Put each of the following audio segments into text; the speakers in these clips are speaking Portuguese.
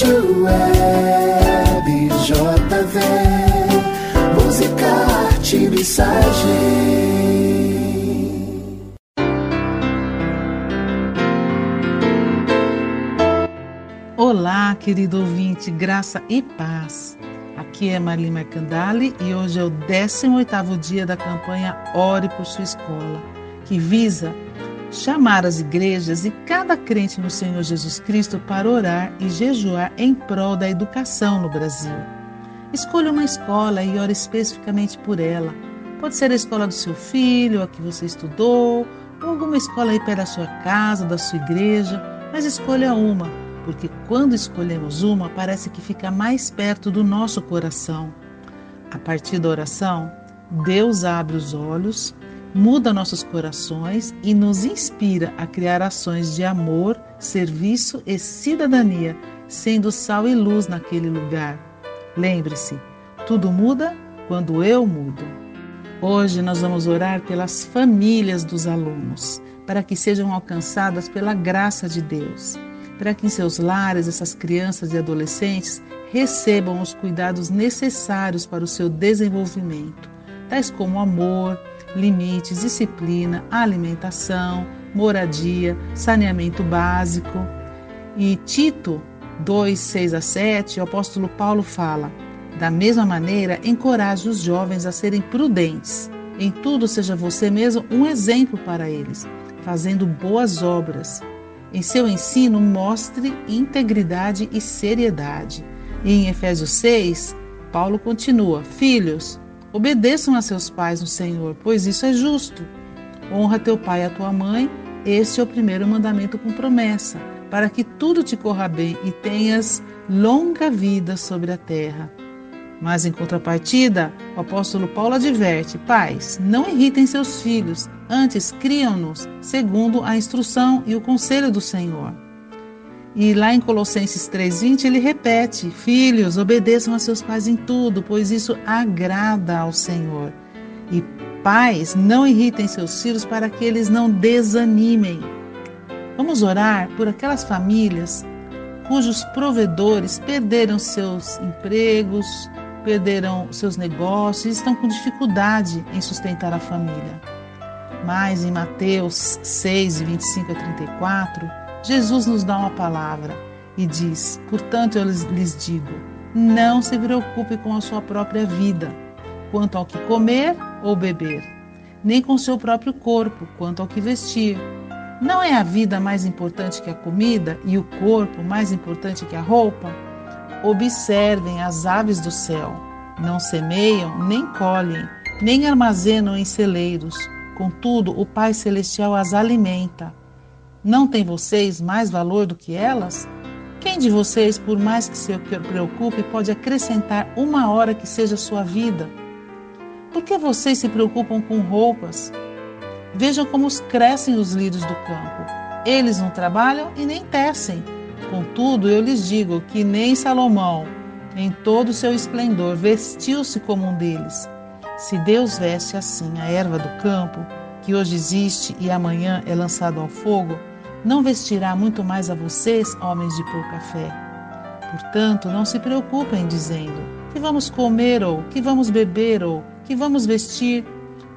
Rádio Web JV, música, arte, mensagem. Olá, querido ouvinte, graça e paz. Aqui é Marli Mercandali e hoje é o 18º dia da campanha Ore por Sua Escola, que visa chamar as igrejas e cada crente no Senhor Jesus Cristo para orar e jejuar em prol da educação no Brasil. Escolha uma escola e ore especificamente por ela. Pode ser a escola do seu filho, a que você estudou, ou alguma escola aí perto da sua casa, da sua igreja, mas escolha uma, porque quando escolhemos uma, parece que fica mais perto do nosso coração. A partir da oração, Deus abre os olhos muda nossos corações e nos inspira a criar ações de amor, serviço e cidadania, sendo sal e luz naquele lugar. Lembre-se, tudo muda quando eu mudo. Hoje nós vamos orar pelas famílias dos alunos, para que sejam alcançadas pela graça de Deus, para que em seus lares essas crianças e adolescentes recebam os cuidados necessários para o seu desenvolvimento, tais como amor, limites, disciplina, alimentação, moradia, saneamento básico. E Tito 2, 6 a 7, o apóstolo Paulo fala: da mesma maneira, encoraje os jovens a serem prudentes. Em tudo, seja você mesmo um exemplo para eles, fazendo boas obras. Em seu ensino, mostre integridade e seriedade. E em Efésios 6, Paulo continua: Filhos, Obedeçam a seus pais no Senhor, pois isso é justo. Honra teu pai e a tua mãe, este é o primeiro mandamento com promessa, para que tudo te corra bem e tenhas longa vida sobre a terra. Mas em contrapartida, o apóstolo Paulo adverte: pais, não irritem seus filhos, antes criam-nos segundo a instrução e o conselho do Senhor. E lá em Colossenses 3:20 ele repete: Filhos, obedeçam a seus pais em tudo, pois isso agrada ao Senhor. E pais, não irritem seus filhos para que eles não desanimem. Vamos orar por aquelas famílias cujos provedores perderam seus empregos, perderam seus negócios e estão com dificuldade em sustentar a família. Mas em Mateus 6, 25 a 34, Jesus nos dá uma palavra e diz: Portanto, eu lhes digo, não se preocupe com a sua própria vida, quanto ao que comer ou beber, nem com seu próprio corpo, quanto ao que vestir. Não é a vida mais importante que a comida e o corpo mais importante que a roupa? Observem as aves do céu. Não semeiam, nem colhem, nem armazenam em celeiros. Contudo, o Pai Celestial as alimenta. Não tem vocês mais valor do que elas? Quem de vocês, por mais que se preocupe, pode acrescentar uma hora que seja sua vida? Por que vocês se preocupam com roupas? Vejam como crescem os lírios do campo. Eles não trabalham e nem tecem. Contudo, eu lhes digo que nem Salomão, em todo o seu esplendor, vestiu-se como um deles. Se Deus veste assim a erva do campo, que hoje existe e amanhã é lançado ao fogo, não vestirá muito mais a vocês, homens de pouca fé. Portanto, não se preocupem dizendo: que vamos comer ou que vamos beber ou que vamos vestir,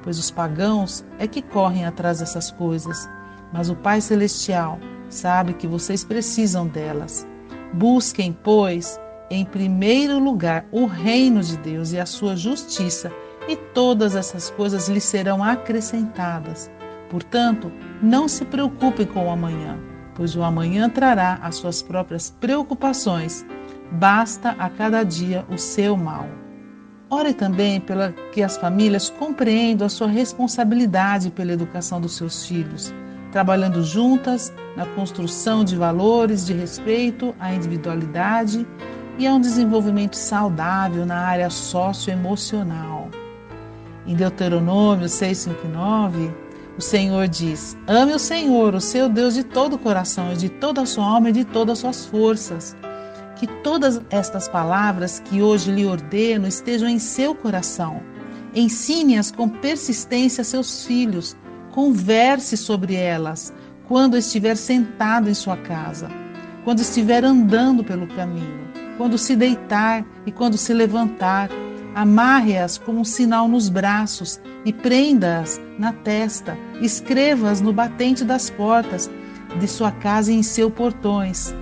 pois os pagãos é que correm atrás dessas coisas. Mas o Pai celestial sabe que vocês precisam delas. Busquem, pois, em primeiro lugar o reino de Deus e a sua justiça, e todas essas coisas lhes serão acrescentadas. Portanto, não se preocupem com o amanhã, pois o amanhã trará as suas próprias preocupações. Basta a cada dia o seu mal. Ore também para que as famílias compreendam a sua responsabilidade pela educação dos seus filhos, trabalhando juntas na construção de valores de respeito à individualidade e a um desenvolvimento saudável na área socioemocional. Em Deuteronômio 6,59, o Senhor diz: Ame o Senhor, o seu Deus, de todo o coração de toda a sua alma e de todas as suas forças. Que todas estas palavras que hoje lhe ordeno estejam em seu coração. Ensine-as com persistência a seus filhos. Converse sobre elas quando estiver sentado em sua casa. quando estiver andando pelo caminho, quando se deitar e quando se levantar. Amarre-as como um sinal nos braços e prenda-as na testa. Escreva-as no batente das portas de sua casa e em seus portões.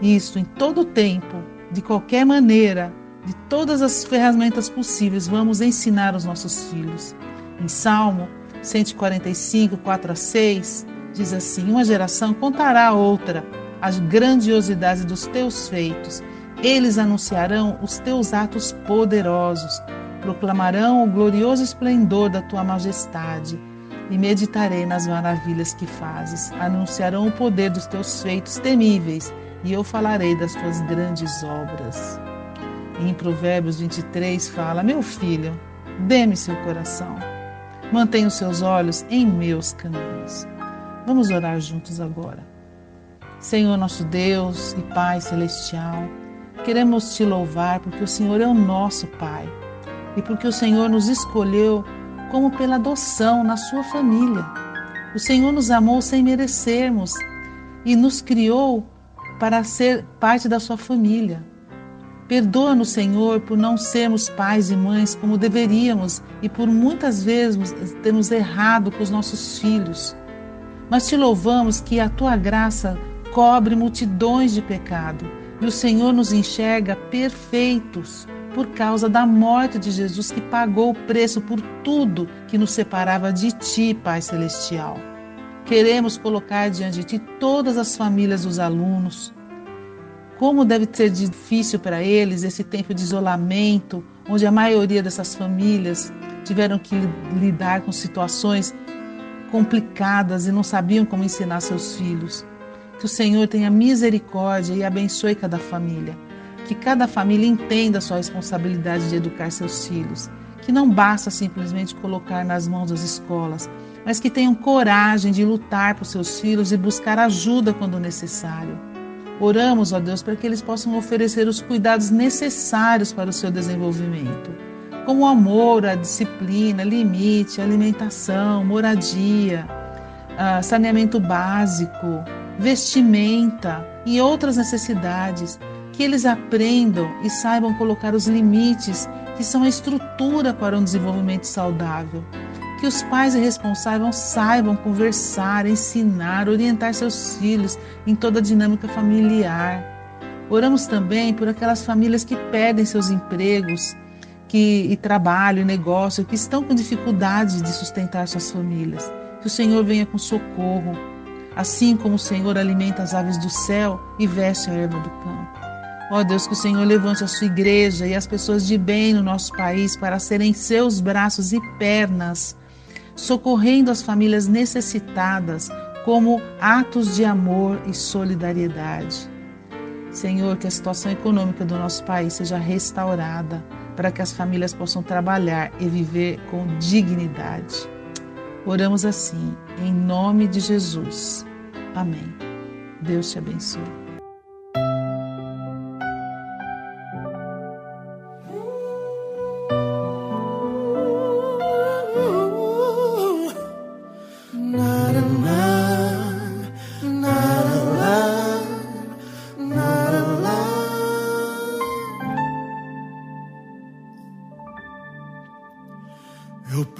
Isto em todo tempo, de qualquer maneira, de todas as ferramentas possíveis, vamos ensinar aos nossos filhos. Em Salmo 145, 4 a 6, diz assim: Uma geração contará a outra as grandiosidades dos teus feitos. Eles anunciarão os teus atos poderosos, proclamarão o glorioso esplendor da tua majestade e meditarei nas maravilhas que fazes. Anunciarão o poder dos teus feitos temíveis e eu falarei das tuas grandes obras. E em Provérbios 23 fala: Meu filho, dê-me seu coração, mantenha os seus olhos em meus caminhos. Vamos orar juntos agora. Senhor nosso Deus e Pai celestial, queremos te louvar porque o Senhor é o nosso Pai e porque o Senhor nos escolheu como pela adoção na sua família. O Senhor nos amou sem merecermos e nos criou para ser parte da sua família. Perdoa-nos, Senhor, por não sermos pais e mães como deveríamos e por muitas vezes termos errado com os nossos filhos. Mas te louvamos que a tua graça cobre multidões de pecado e o Senhor nos enxerga perfeitos por causa da morte de Jesus que pagou o preço por tudo que nos separava de ti, Pai celestial. Queremos colocar diante de ti todas as famílias dos alunos. Como deve ser difícil para eles esse tempo de isolamento, onde a maioria dessas famílias tiveram que lidar com situações complicadas e não sabiam como ensinar seus filhos. Que o Senhor tenha misericórdia e abençoe cada família. Que cada família entenda a sua responsabilidade de educar seus filhos. Que não basta simplesmente colocar nas mãos das escolas, mas que tenham coragem de lutar por seus filhos e buscar ajuda quando necessário. Oramos, ó Deus, para que eles possam oferecer os cuidados necessários para o seu desenvolvimento, como o amor, a disciplina, limite, alimentação, moradia, ah, saneamento básico, vestimenta e outras necessidades, que eles aprendam e saibam colocar os limites que são a estrutura para um desenvolvimento saudável. Que os pais e responsáveis saibam conversar, ensinar, orientar seus filhos em toda a dinâmica familiar. Oramos também por aquelas famílias que perdem seus empregos que, e trabalho negócio, que estão com dificuldade de sustentar suas famílias. Que o Senhor venha com socorro assim como o Senhor alimenta as aves do céu e veste a erva do campo. Ó Deus, que o Senhor levante a sua igreja e as pessoas de bem no nosso país para serem seus braços e pernas, socorrendo as famílias necessitadas como atos de amor e solidariedade. Senhor, que a situação econômica do nosso país seja restaurada para que as famílias possam trabalhar e viver com dignidade. Oramos assim, em nome de Jesus. Amém. Deus te abençoe.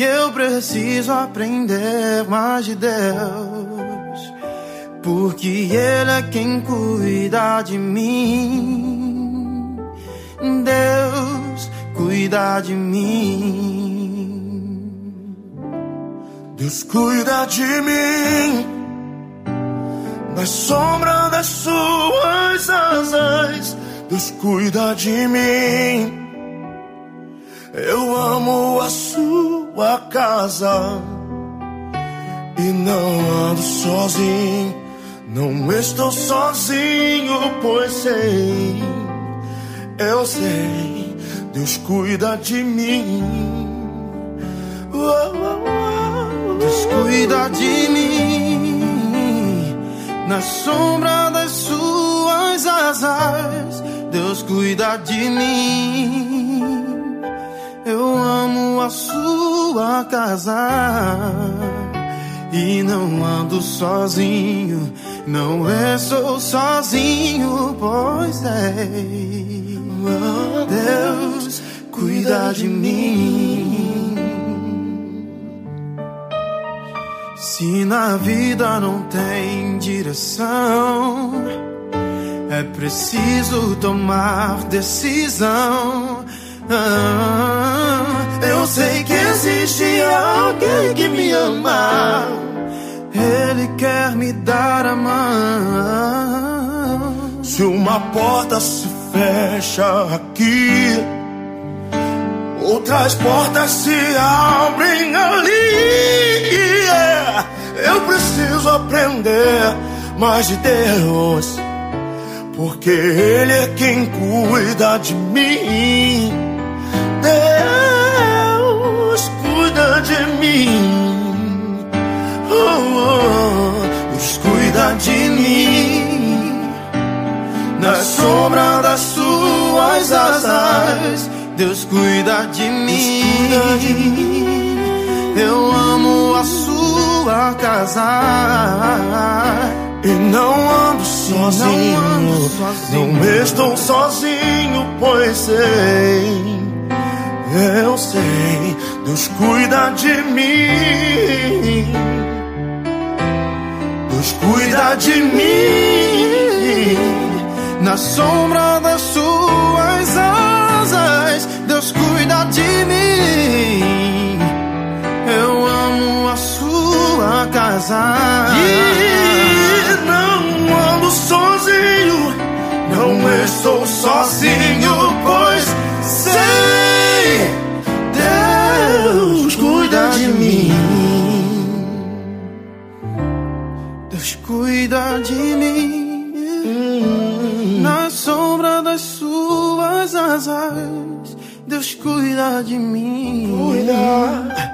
E eu preciso aprender mais de Deus porque Ele é quem cuida de mim. Deus cuida de mim. Deus cuida de mim. Na sombra das suas asas, Deus cuida de mim. Eu amo a sua casa e não ando sozinho Não estou sozinho, pois sei, eu sei, Deus cuida de mim. Deus cuida de mim, na sombra das suas asas. Deus cuida de mim. Eu amo a sua casa e não ando sozinho. Não estou sozinho, pois é. Deus cuida de mim. Se na vida não tem direção, é preciso tomar decisão. Ah, existe alguém que me ama. Ele quer me dar a mão. Se uma porta se fecha aqui, outras portas se abrem ali. Eu preciso aprender mais de Deus, porque Ele é quem cuida de mim. Mim. Oh, oh, Deus cuida de mim. Na sombra das suas asas, Deus cuida de mim. Eu amo a sua casa. E não ando sozinho, Não ando sozinho. não estou sozinho, pois sei, eu sei, Deus cuida de mim, Deus cuida de mim, Na sombra das suas asas, Deus cuida de mim. Suas asas, Deus cuida de mim. Cuida.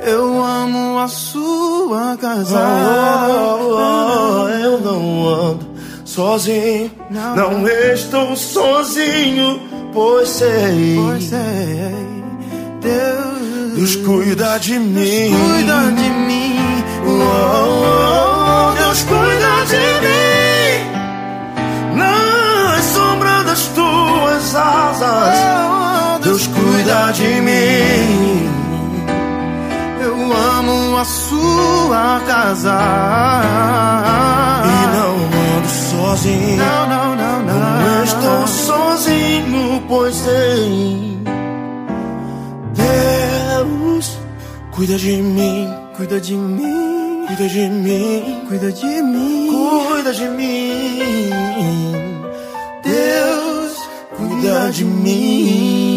Eu amo a sua casa. Oh, oh, eu não ando sozinho, Não. não estou sozinho, pois sei, Pois é, Deus, Deus cuida de mim. cuida de mim. Oh, oh, Deus cuida cuida de mim. Eu amo a sua casa. E não ando sozinho. Não, não, não, não. Não estou sozinho, pois sei. Deus cuida de mim, Cuida de mim, cuida de mim, cuida de mim. cuida de mim. Deus cuida de mim.